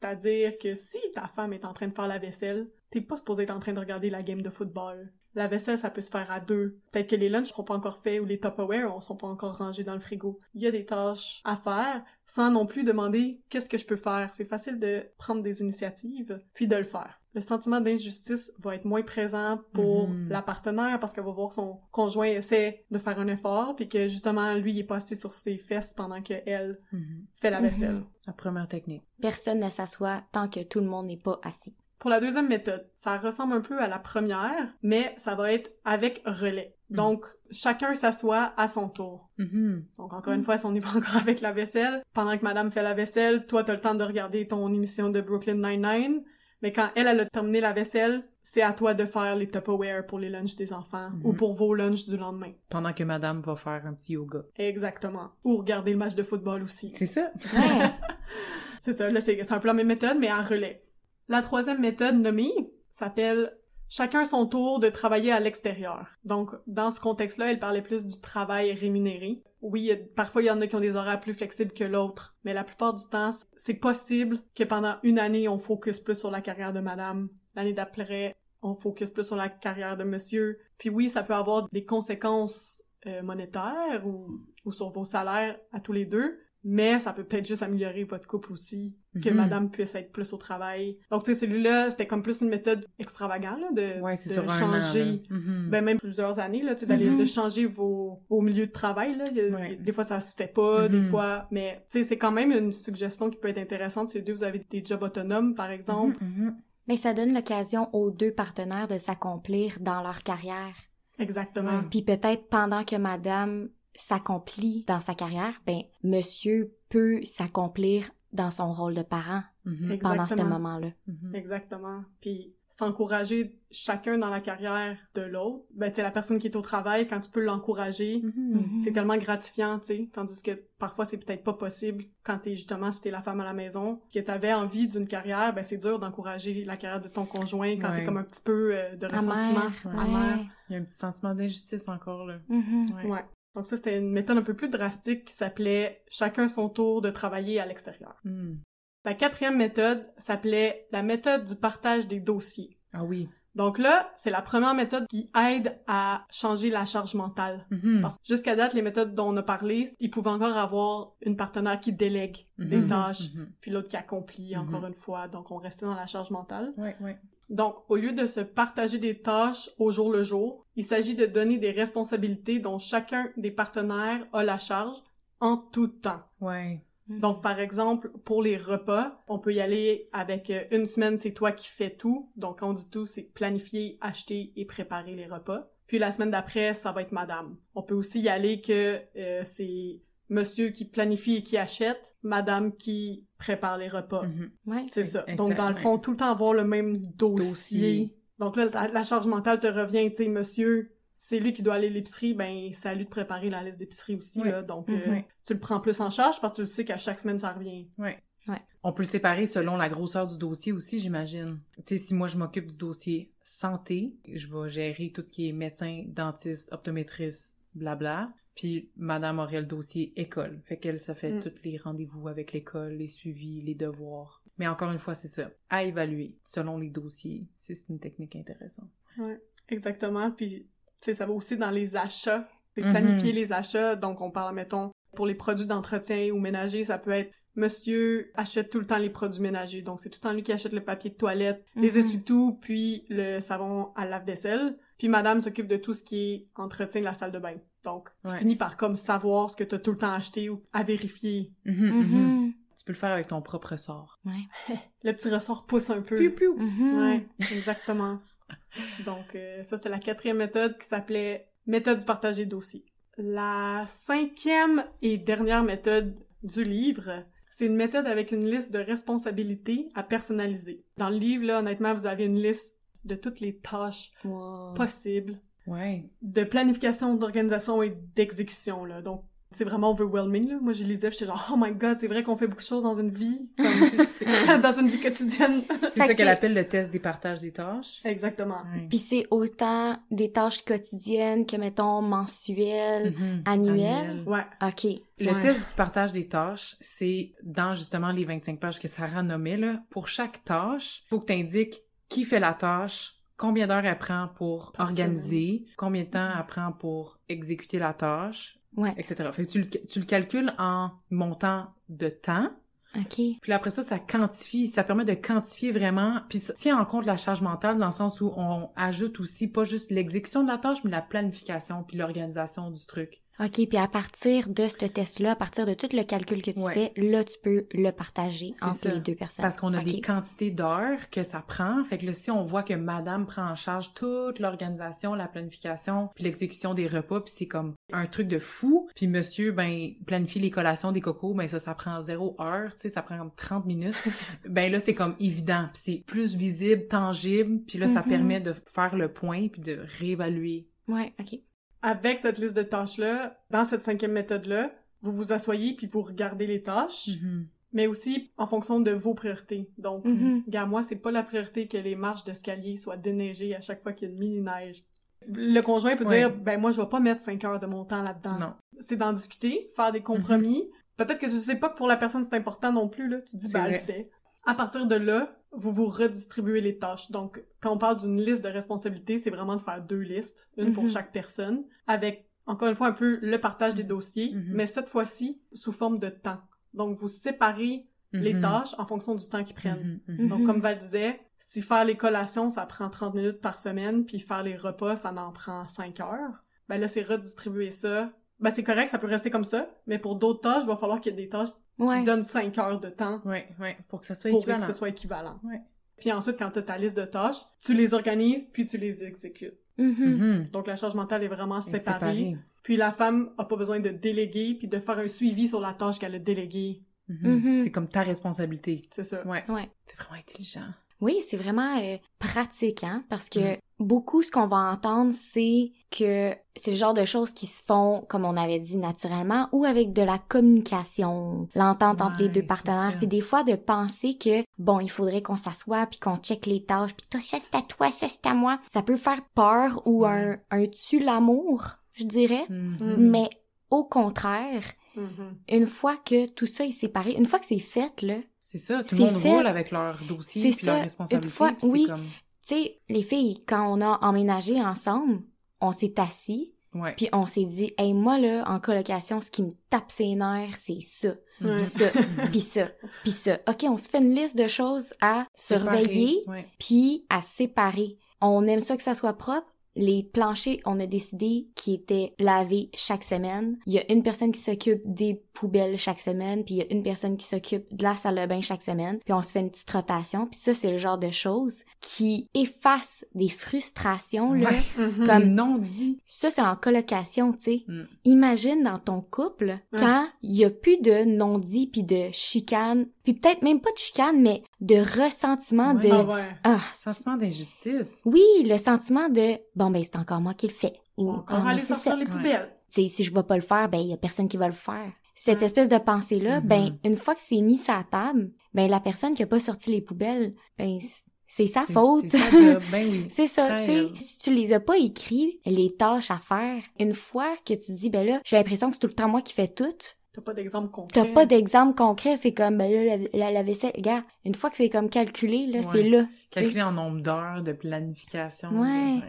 C'est-à-dire que si ta femme est en train de faire la vaisselle, t'es pas supposé être en train de regarder la game de football. La vaisselle, ça peut se faire à deux. Peut-être que les lunchs sont pas encore faits ou les Tupperware sont pas encore rangés dans le frigo. Il y a des tâches à faire sans non plus demander qu'est-ce que je peux faire. C'est facile de prendre des initiatives puis de le faire. Le sentiment d'injustice va être moins présent pour Mhm. la partenaire parce qu'elle va voir son conjoint essaie de faire un effort puis que justement lui il est pas assis sur ses fesses pendant que elle Mhm. fait la vaisselle. Mhm. La première technique. Personne ne s'assoit tant que tout le monde n'est pas assis. Pour la deuxième méthode, ça ressemble un peu à la première, mais ça va être avec relais. Donc, chacun s'assoit à son tour. Donc, encore une fois, si on y va encore avec la vaisselle, pendant que madame fait la vaisselle, toi, t'as le temps de regarder ton émission de Brooklyn Nine-Nine, mais quand elle, elle a terminé la vaisselle, c'est à toi de faire les Tupperware pour les lunchs des enfants Mhm. ou pour vos lunchs du lendemain. Pendant que madame va faire un petit yoga. Exactement. Ou regarder le match de football aussi. C'est ça? Ouais. C'est ça, là, c'est c'est un peu la même méthode, mais en relais. La troisième méthode nommée s'appelle chacun son tour de travailler à l'extérieur. Donc, dans ce contexte-là, elle parlait plus du travail rémunéré. Oui, parfois, il y en a qui ont des horaires plus flexibles que l'autre, mais la plupart du temps, c'est possible que pendant une année, on focus plus sur la carrière de madame. L'année d'après, on focus plus sur la carrière de monsieur. Puis oui, ça peut avoir des conséquences euh, monétaires ou sur vos salaires à tous les deux, mais ça peut peut-être juste améliorer votre couple aussi, que Mhm. madame puisse être plus au travail. Donc, tu sais, celui-là, c'était comme plus une méthode extravagante, là, de, Ouais, changer, an. là. Mhm. ben même plusieurs années, là, tu sais, d'aller, Mhm. de changer vos, vos milieux de travail, là. Il Ouais. Des fois, ça se fait pas, des Mhm. fois, mais, tu sais, c'est quand même une suggestion qui peut être intéressante si les deux, vous avez des jobs autonomes, par exemple. Mhm, mhm. Mais ça donne l'occasion aux deux partenaires de s'accomplir dans leur carrière. Exactement. Puis peut-être pendant que madame s'accomplit dans sa carrière, ben monsieur peut s'accomplir dans son rôle de parent Mhm. pendant ce Exactement. moment-là. Mhm. Exactement. Puis s'encourager chacun dans la carrière de l'autre. Ben, tu la personne qui est au travail, quand tu peux l'encourager, Mhm. c'est tellement gratifiant, tu sais. Tandis que parfois, c'est peut-être pas possible quand t'es justement, si t'es la femme à la maison, que t'avais envie d'une carrière, ben c'est dur d'encourager la carrière de ton conjoint quand Ouais. t'es comme un petit peu euh, de ressentiment. Amère, amer. ouais. Il y a un petit sentiment d'injustice encore, là. Ouais. Ouais. Donc ça, c'était une méthode un peu plus drastique qui s'appelait « Chacun son tour de travailler à l'extérieur Mhm. ». La quatrième méthode s'appelait la méthode du partage des dossiers. Ah oui. Donc là, c'est la première méthode qui aide à changer la charge mentale. Mhm. Parce que jusqu'à date, les méthodes dont on a parlé, il pouvait encore avoir une partenaire qui délègue des Mhm. tâches, Mhm. puis l'autre qui accomplit encore une fois. Donc on restait dans la charge mentale. Ouais, ouais. Donc, au lieu de se partager des tâches au jour le jour, il s'agit de donner des responsabilités dont chacun des partenaires a la charge en tout temps. Ouais. Donc, par exemple, pour les repas, on peut y aller avec euh, une semaine, c'est toi qui fais tout. Donc, quand on dit tout, c'est planifier, acheter et préparer les repas. Puis la semaine d'après, ça va être madame. On peut aussi y aller que euh, c'est monsieur qui planifie et qui achète, madame qui prépare les repas. Ouais. C'est ça. Exact, Donc, dans le ouais. fond, tout le temps avoir le même dossier. Dossier. Donc là, la, la charge mentale te revient, tu sais, monsieur, c'est lui qui doit aller à l'épicerie, ben, c'est à lui de préparer la liste d'épicerie aussi, Ouais. là. Donc, Mhm. euh, Ouais. tu le prends plus en charge parce que tu sais qu'à chaque semaine, ça revient. On peut le séparer selon la grosseur du dossier aussi, j'imagine. Tu sais, si moi je m'occupe du dossier santé, je vais gérer tout ce qui est médecin, dentiste, optométriste, blabla. Puis madame aurait le dossier école. Fait qu'elle, ça fait Mm. tous les rendez-vous avec l'école, les suivis, les devoirs. Mais encore une fois, c'est ça. À évaluer selon les dossiers. C'est c'est une technique intéressante. Ouais, exactement. Puis, tu sais, ça va aussi dans les achats. C'est Mhm. planifier les achats. Donc, on parle, mettons, pour les produits d'entretien ou ménager, ça peut être monsieur achète tout le temps les produits ménagers. Donc, c'est tout le temps lui qui achète le papier de toilette, les Mhm. essuie-tout, puis le savon à lave-vaisselle. Puis madame s'occupe de tout ce qui est entretien de la salle de bain. Donc, tu Ouais. finis par comme savoir ce que t'as tout le temps acheté ou à vérifier. Mhm, mhm. Mhm. Tu peux le faire avec ton propre sort. Le petit ressort pousse un peu. Mhm. Ouais, exactement. Donc, euh, ça, c'était la quatrième méthode qui s'appelait méthode du partage des dossiers. La cinquième et dernière méthode du livre, c'est une méthode avec une liste de responsabilités à personnaliser. Dans le livre, là, honnêtement, vous avez une liste de toutes les tâches Wow. possibles Ouais. de planification, d'organisation et d'exécution, là. Donc, c'est vraiment overwhelming, là. Moi, je lisais, j'étais genre, oh my god, c'est vrai qu'on fait beaucoup de choses dans une vie, comme, dans une vie quotidienne. C'est ça que qu'elle appelle le test des partages des tâches. Exactement. Ouais. Puis c'est autant des tâches quotidiennes que, mettons, mensuelles. Mhm. Annuel? Ouais. OK. Le Ouais. test du partage des tâches, c'est dans justement les 25 pages que Sarah nommait, là. Pour chaque tâche, faut que tu indiques qui fait la tâche, combien d'heures elle prend pour Par organiser, combien de temps elle prend pour exécuter la tâche, Ouais. etc. Fait que tu le, tu le calcules en montant de temps, OK. puis après ça, ça quantifie, ça permet de quantifier vraiment, puis ça tient en compte la charge mentale dans le sens où on ajoute aussi pas juste l'exécution de la tâche, mais la planification puis l'organisation du truc. OK, puis à partir de ce test-là, à partir de tout le calcul que tu Ouais. fais, là, tu peux le partager entre ça. les deux personnes. Parce qu'on a des quantités d'heures que ça prend. Fait que là, si on voit que madame prend en charge toute l'organisation, la planification, puis l'exécution des repas, puis c'est comme un truc de fou. Puis monsieur, ben, planifie les collations des cocos, ben ça, ça prend zéro heure, tu sais, ça prend 30 minutes. ben là, c'est comme évident. Puis c'est plus visible, tangible. Puis là, ça Mhm. permet de faire le point, puis de réévaluer. Ouais, OK. Avec cette liste de tâches-là, dans cette cinquième méthode-là, vous vous asseyez puis vous regardez les tâches, Mhm. mais aussi en fonction de vos priorités. Donc, Mhm. gars, moi, c'est pas la priorité que les marches d'escalier soient déneigées à chaque fois qu'il y a une mini-neige. Le conjoint peut Ouais. dire, ben moi, je vais pas mettre 5 heures de mon temps là-dedans. Non. C'est d'en discuter, faire des compromis. Peut-être que tu sais pas que pour la personne c'est important non plus, là. Tu dis, ben, elle le fait. À partir de là, vous vous redistribuez les tâches. Donc, quand on parle d'une liste de responsabilités, c'est vraiment de faire deux listes, une pour Mhm. chaque personne, avec, encore une fois, un peu le partage des dossiers, Mhm. mais cette fois-ci, sous forme de temps. Donc, vous séparez les Mhm. tâches en fonction du temps qu'ils prennent. Mhm. Mhm. Donc, Mhm. comme Val disait, si faire les collations, ça prend 30 minutes par semaine, puis faire les repas, ça en prend 5 heures, ben là, c'est redistribuer ça. Ben, c'est correct, ça peut rester comme ça, mais pour d'autres tâches, il va falloir qu'il y ait des tâches Ouais. qui donnent 5 heures de temps Ouais, ouais, pour que ça soit pour équivalent. que ce soit équivalent. Ouais. Puis ensuite, quand tu as ta liste de tâches, tu les organises, puis tu les exécutes. Mhm. Mhm. Donc, la charge mentale est vraiment C'est séparée. Puis la femme a pas besoin de déléguer, puis de faire un suivi sur la tâche qu'elle a déléguée. Mhm. Mhm. C'est comme ta responsabilité. C'est ça. Ouais. Ouais. C'est vraiment intelligent. Oui, c'est vraiment euh, pratique, hein, parce que Mm. beaucoup, ce qu'on va entendre, c'est que c'est le genre de choses qui se font, comme on avait dit, naturellement, ou avec de la communication, l'entente entre les deux partenaires, puis des fois de penser que, bon, il faudrait qu'on s'assoie, puis qu'on check les tâches, puis toi, ça c'est à toi, ça c'est à moi. Ça peut faire peur ou Ouais. un, un tue l'amour, je dirais, Mhm. mais au contraire, Mhm. une fois que tout ça est séparé, une fois que c'est fait, là, C'est ça, tout le monde fait. roule avec leur dossier puis leur une responsabilité. fois- puis c'est oui. comme... tu sais, les filles, quand on a emménagé ensemble, on s'est assis, Ouais. puis on s'est dit, hey, moi, là, en colocation, ce qui me tape ses nerfs, c'est ça, Ouais. pis ça, pis ça, pis ça. OK, on se fait une liste de choses à surveiller, puis à séparer. On aime ça que ça soit propre. Les planchers, on a décidé qu'ils étaient lavés chaque semaine. Il y a une personne qui s'occupe des poubelles chaque semaine, puis il y a une personne qui s'occupe de la salle de bain chaque semaine, puis on se fait une petite rotation. Puis ça, c'est le genre de choses qui effacent des frustrations, là. Ouais. Mhm. Comme- Les non-dits. Ça, c'est en colocation, tu sais. Mm. Imagine dans ton couple, quand il y a plus de non-dits puis de chicanes, puis peut-être même pas de chicanes, mais de ressentiment Ouais. de... Ah ouais. Ah, Sentiment d'injustice. oui, le sentiment de bon ben c'est encore moi qui le fais. Ou Encore Ah, aller sortir ça. les poubelles. Tu sais, si je vais pas le faire, ben il y a personne qui va le faire. Cette Ouais. espèce de pensée là, Mhm. ben une fois que c'est mis à la table, ben la personne qui a pas sorti les poubelles, ben c'est sa faute. C'est ben oui. C'est ça, Très tu sais. Si tu les as pas écrits, les tâches à faire, une fois que tu dis, ben là, j'ai l'impression que c'est tout le temps moi qui fais tout, T'as pas d'exemple concret. t'as pas d'exemple concret, c'est comme, ben là, la, la, la vaisselle, gars, une fois que c'est comme calculé, là, Ouais. c'est là. Calculé en nombre d'heures de planification. Ouais.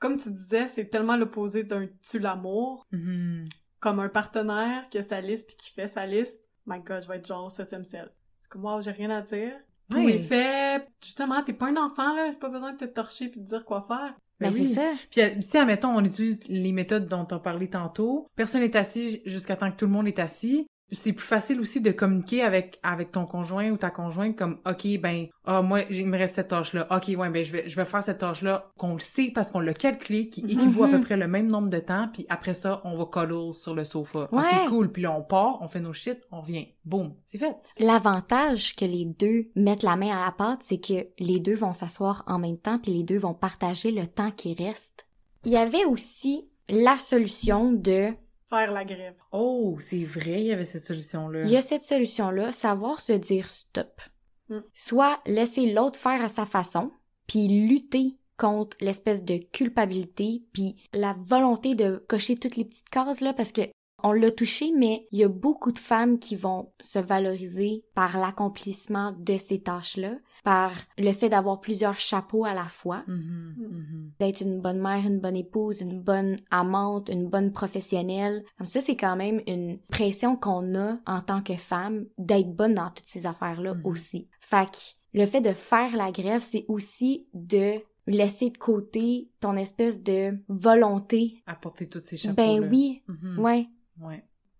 Comme tu disais, c'est tellement l'opposé d'un tu l'amour. Mhm. Comme un partenaire qui a sa liste puis qui fait sa liste. my god, je vais être genre au septième ciel. Comme, wow, j'ai rien à dire. Tout Oui. est fait. Justement, t'es pas un enfant, là. J'ai pas besoin de te torcher puis de dire quoi faire. Ben, Ben c'est oui. ça. Puis euh, si, admettons, on utilise les méthodes dont on parlait tantôt, personne n'est assis jusqu'à temps que tout le monde est assis, c'est plus facile aussi de communiquer avec avec ton conjoint ou ta conjointe comme OK ben ah moi il me reste cette tâche là. OK ouais ben je vais je vais faire cette tâche là qu'on le sait parce qu'on l'a calculé qui équivaut à peu près le même nombre de temps puis après ça on va cuddle sur le sofa. Ouais. OK cool puis là on part, on fait nos shit, on revient. Boum, c'est fait. L'avantage que les deux mettent la main à la pâte, c'est que les deux vont s'asseoir en même temps puis les deux vont partager le temps qui reste. Il y avait aussi la solution de Faire la grève. Oh, c'est vrai, il y avait cette solution là. Il y a cette solution-là, savoir se dire stop. Mm. Soit laisser l'autre faire à sa façon, puis lutter contre l'espèce de culpabilité, puis la volonté de cocher toutes les petites cases là, parce que on l'a touché, mais il y a beaucoup de femmes qui vont se valoriser par l'accomplissement de ces tâches-là, par le fait d'avoir plusieurs chapeaux à la fois Mhm, mhm. d'être une bonne mère, une bonne épouse, une bonne amante, une bonne professionnelle. Comme ça, c'est quand même une pression qu'on a en tant que femme d'être bonne dans toutes ces affaires-là Mhm. aussi. Fait que le fait de faire la grève, c'est aussi de laisser de côté ton espèce de volonté. Apporter toutes ces chapeaux Ben oui, ouais.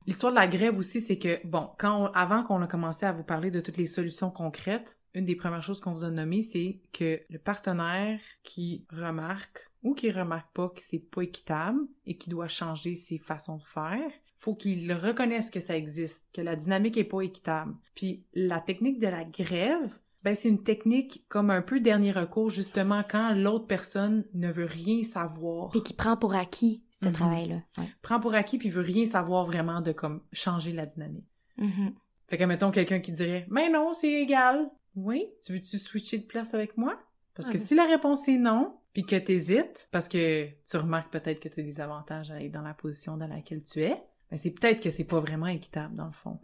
L'histoire de la grève aussi, c'est que, bon, quand avant qu'on a commencé à vous parler de toutes les solutions concrètes, une des premières choses qu'on vous a nommées, c'est que le partenaire qui remarque ou qui remarque pas que c'est pas équitable et qui doit changer ses façons de faire, faut qu'il reconnaisse que ça existe, que la dynamique est pas équitable. Puis la technique de la grève, ben c'est une technique comme un peu dernier recours justement quand l'autre personne ne veut rien savoir. Puis qui prend pour acquis ce Mhm. travail-là. Ouais. prend pour acquis puis veut rien savoir vraiment de comme changer la dynamique. Mhm. Fait que mettons quelqu'un qui dirait "Mais non, c'est égal." Oui, tu veux-tu switcher de place avec moi Parce que Mhm. si la réponse est non, puis que t'hésites parce que tu remarques peut-être que tu as des avantages à être dans la position dans laquelle tu es, ben c'est peut-être que c'est pas vraiment équitable dans le fond.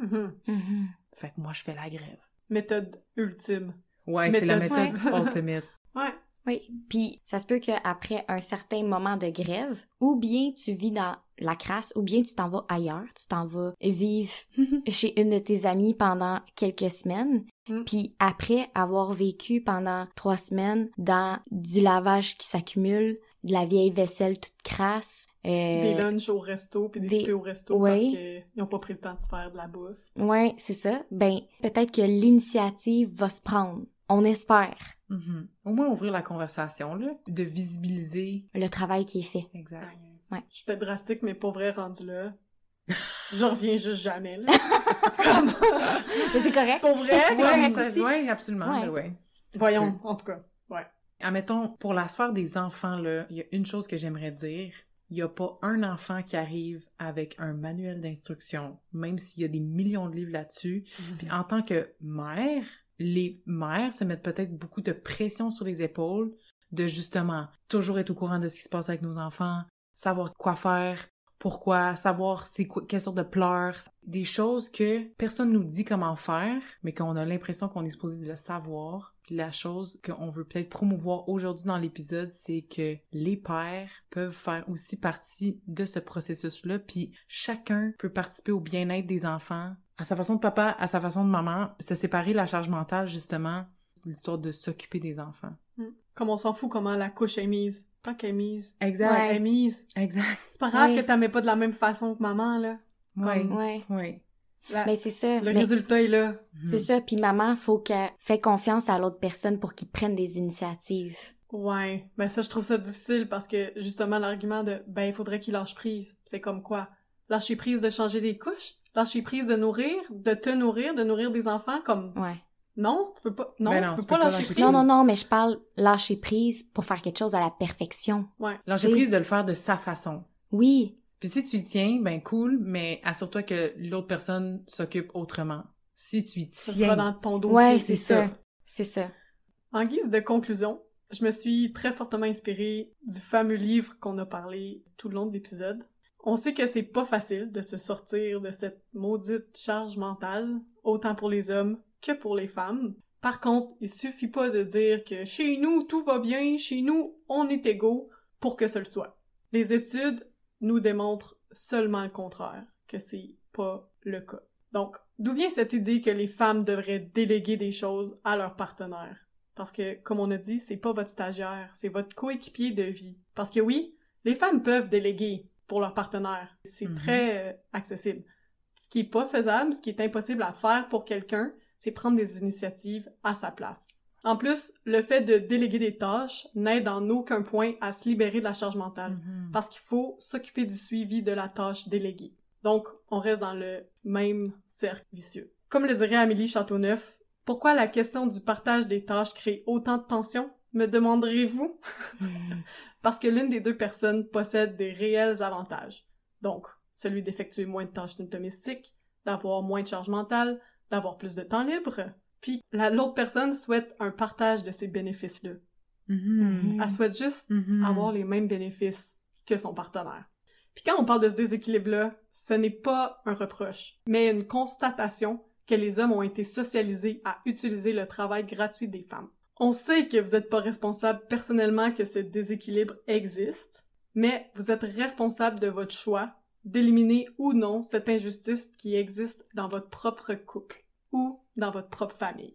Fait que moi je fais la grève. Méthode ultime. Ouais, c'est la Méthode. méthode ultimate. Ouais. Oui, puis ça se peut qu'après un certain moment de grève, ou bien tu vis dans la crasse, ou bien tu t'en vas ailleurs, tu t'en vas vivre chez une de tes amies pendant quelques semaines, Mm. puis après avoir vécu pendant trois semaines dans du lavage qui s'accumule, de la vieille vaisselle toute crasse, euh, Des lunchs au resto puis des, des- soupers au resto Ouais. parce qu'ils n'ont pas pris le temps de se faire de la bouffe. ouais, c'est ça, ben peut-être que l'initiative va se prendre. On espère Mhm. Au moins ouvrir la conversation là, de visibiliser. le travail qui est fait. Exact. Ouais. Je suis peut-être drastique, mais pour vrai, rendu là, je reviens juste jamais, là. Comme... Mais c'est correct. pour vrai, Ouais, comme- ça- aussi. ouais, absolument, Ouais. ouais. Voyons, en tout cas. Admettons, pour la sphère des enfants, là, il y a une chose que j'aimerais dire. Il n'y a pas un enfant qui arrive avec un manuel d'instruction, même s'il y a des millions de livres là-dessus. Puis en tant que mère, les mères se mettent peut-être beaucoup de pression sur les épaules de justement toujours être au courant de ce qui se passe avec nos enfants, savoir quoi faire, pourquoi, savoir c'est quelle sorte de pleurs, des choses que personne nous dit comment faire, mais qu'on a l'impression qu'on est supposé de le savoir. La chose qu'on veut peut-être promouvoir aujourd'hui dans l'épisode, c'est que les pères peuvent faire aussi partie de ce processus-là, puis chacun peut participer au bien-être des enfants, à sa façon de papa, à sa façon de maman, se séparer la charge mentale, justement, l'histoire de s'occuper des enfants. Comme on s'en fout comment la couche est mise. Tant qu'elle est mise, Exact. elle est mise. Exact. C'est pas grave Ouais. que t'as mets pas de la même façon que maman, là. Ouais. Comme- Ouais. Ouais. La- Mais c'est ça. Le Mais- résultat est là. Mhm. C'est ça, puis maman, faut qu'elle fait confiance à l'autre personne pour qu'il prenne des initiatives. Ouais, mais ça, je trouve ça difficile parce que, justement, l'argument de, ben, il faudrait qu'il lâche prise. C'est comme quoi? Lâcher prise de changer des couches? Lâcher prise de nourrir? De te nourrir? De nourrir des enfants? Comme, Ouais. non, tu peux pas, non, Ben tu non, peux tu pas peux pas lâcher lâcher prise. Non, non, non, mais je parle lâcher prise pour faire quelque chose à la perfection. Ouais. Lâcher prise de le faire de sa façon. Oui, Puis si tu y tiens, ben cool, mais assure-toi que l'autre personne s'occupe autrement. Si tu y Ça tiens. sera dans ton dossier. ouais, c'est c'est ça. ça. C'est ça. En guise de conclusion, je me suis très fortement inspirée du fameux livre qu'on a parlé tout le long de l'épisode. On sait que c'est pas facile de se sortir de cette maudite charge mentale, autant pour les hommes que pour les femmes. Par contre, il suffit pas de dire que chez nous tout va bien, chez nous on est égaux pour que ce le soit. Les études nous démontrent seulement le contraire, que c'est pas le cas. Donc, d'où vient cette idée que les femmes devraient déléguer des choses à leur partenaire? Parce que, comme on a dit, c'est pas votre stagiaire, c'est votre coéquipier de vie. Parce que oui, les femmes peuvent déléguer pour leur partenaire. C'est Mhm. très euh, accessible. Ce qui est pas faisable, ce qui est impossible à faire pour quelqu'un, c'est prendre des initiatives à sa place. En plus, le fait de déléguer des tâches n'aide en aucun point à se libérer de la charge mentale Mhm. parce qu'il faut s'occuper du suivi de la tâche déléguée. Donc, on reste dans le même cercle vicieux. Comme le dirait Amélie Châteauneuf, pourquoi la question du partage des tâches crée autant de tension, me demanderez-vous? Parce que l'une des deux personnes possède des réels avantages. Donc, celui d'effectuer moins de tâches domestiques, d'avoir moins de charge mentale, d'avoir plus de temps libre. Puis, la- l'autre personne souhaite un partage de ces bénéfices-là. Mhm. Elle souhaite juste Mhm. avoir les mêmes bénéfices que son partenaire. Puis quand on parle de ce déséquilibre-là, ce n'est pas un reproche, mais une constatation que les hommes ont été socialisés à utiliser le travail gratuit des femmes. On sait que vous n'êtes pas responsable personnellement que ce déséquilibre existe, mais vous êtes responsable de votre choix d'éliminer ou non cette injustice qui existe dans votre propre couple ou dans votre propre famille.